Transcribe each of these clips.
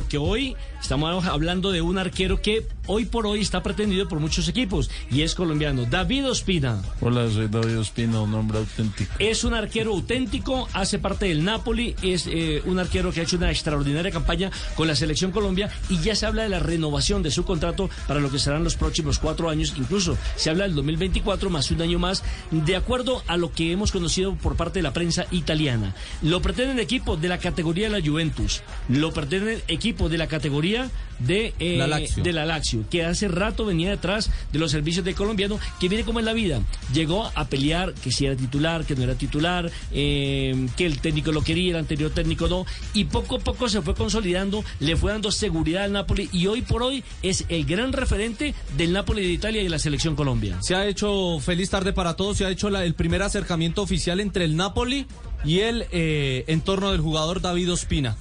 porque hoy estamos hablando de un arquero que hoy por hoy está pretendido por muchos equipos y es colombiano, David Ospina. Hola, soy David Ospina, un nombre auténtico. Es un arquero auténtico, hace parte del Napoli, es eh, un arquero que ha hecho una extraordinaria campaña con la selección Colombia y ya se habla de la renovación de su contrato para lo que serán los próximos cuatro años, incluso se habla del 2024 más un año más, de acuerdo a lo que hemos conocido por parte de la prensa italiana. Lo pretenden equipos de la categoría de la Juventus, lo pretenden equipos de la categoría de, eh, La Lazio. de la Lazio, que hace rato venía detrás de los servicios de colombiano, que viene como en la vida. Llegó a pelear que si era titular, que no era titular, eh, que el técnico lo quería, el anterior técnico no, y poco a poco se fue consolidando, le fue dando seguridad al Napoli y hoy por hoy es el gran referente del Napoli de Italia y de la selección Colombia. Se ha hecho, feliz tarde para todos, se ha hecho la- el primer acercamiento oficial entre el Napoli y el eh, entorno del jugador David Ospina.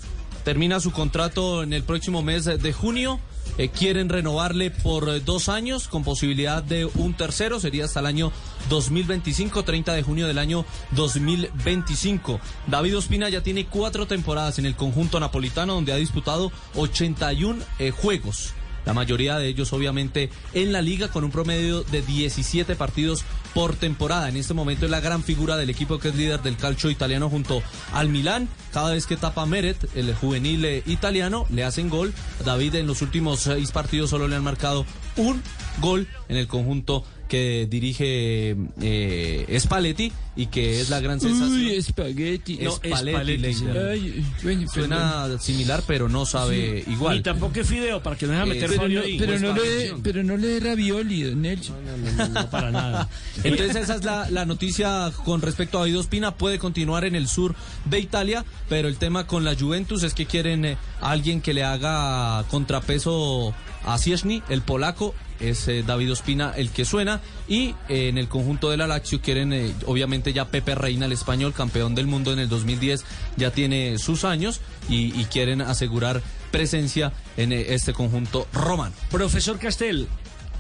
Termina su contrato en el próximo mes de junio. eh, quieren renovarle por eh, dos años con posibilidad de un tercero, sería hasta el año 2025, 30 de junio del año 2025. David Ospina ya tiene cuatro temporadas en el conjunto napolitano donde ha disputado 81 eh, juegos. La mayoría de ellos obviamente en la liga con un promedio de 17 partidos por temporada. En este momento es la gran figura del equipo que es líder del calcio italiano junto al Milán. Cada vez que tapa Meret, el juvenil eh, italiano, le hacen gol. David en los últimos seis partidos solo le han marcado un gol en el conjunto que dirige eh, Spalletti y que es la gran sensación. Uy, espagueti. No, Spalletti. Ay, bueno, perdón. Suena similar, pero no sabe igual. Ni tampoco es Fideo, para que no deja Eh, meter pero Fabio no, ahí. pero, no le, pero no le dé ravioli, Nelson. No, no, no, para nada. Entonces esa es la, la noticia con respecto a David Ospina. Puede continuar en el sur de Italia, pero el tema con la Juventus es que quieren eh, alguien que le haga contrapeso a Ciesny, el polaco. Es eh, David Ospina el que suena. Y eh, en el conjunto de la Lazio quieren, eh, obviamente ya Pepe Reina, el español, campeón del mundo en el 2010, ya tiene sus años y, quieren asegurar presencia en este conjunto romano. Profesor Castel,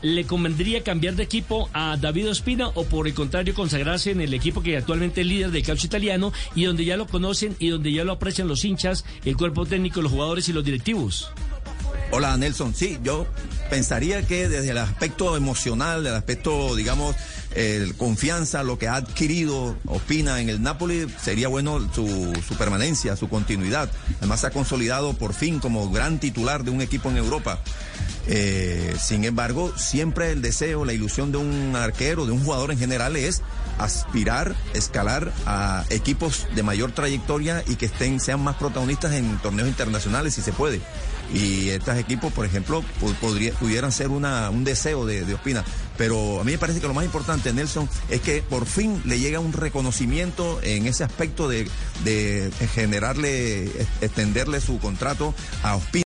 ¿le convendría cambiar de equipo a David Ospina o por el contrario consagrarse en el equipo que actualmente es líder del calcio italiano y donde ya lo conocen y donde ya lo aprecian los hinchas, el cuerpo técnico, los jugadores y los directivos? Hola Nelson, sí, yo pensaría que desde el aspecto emocional, del aspecto, digamos, el confianza, lo que ha adquirido Ospina en el Napoli, sería bueno su, su permanencia, su continuidad. Además se ha consolidado por fin como gran titular de un equipo en Europa. Eh, sin embargo, siempre el deseo, la ilusión de un arquero, de un jugador en general es aspirar, escalar a equipos de mayor trayectoria y que estén, sean más protagonistas en torneos internacionales si se puede. Y estos equipos, por ejemplo, podría- pudieran ser una, un deseo de, de Ospina. Pero a mí me parece que lo más importante, Nelson, es que por fin le llega un reconocimiento en ese aspecto de, de generarle, extenderle su contrato a Ospina.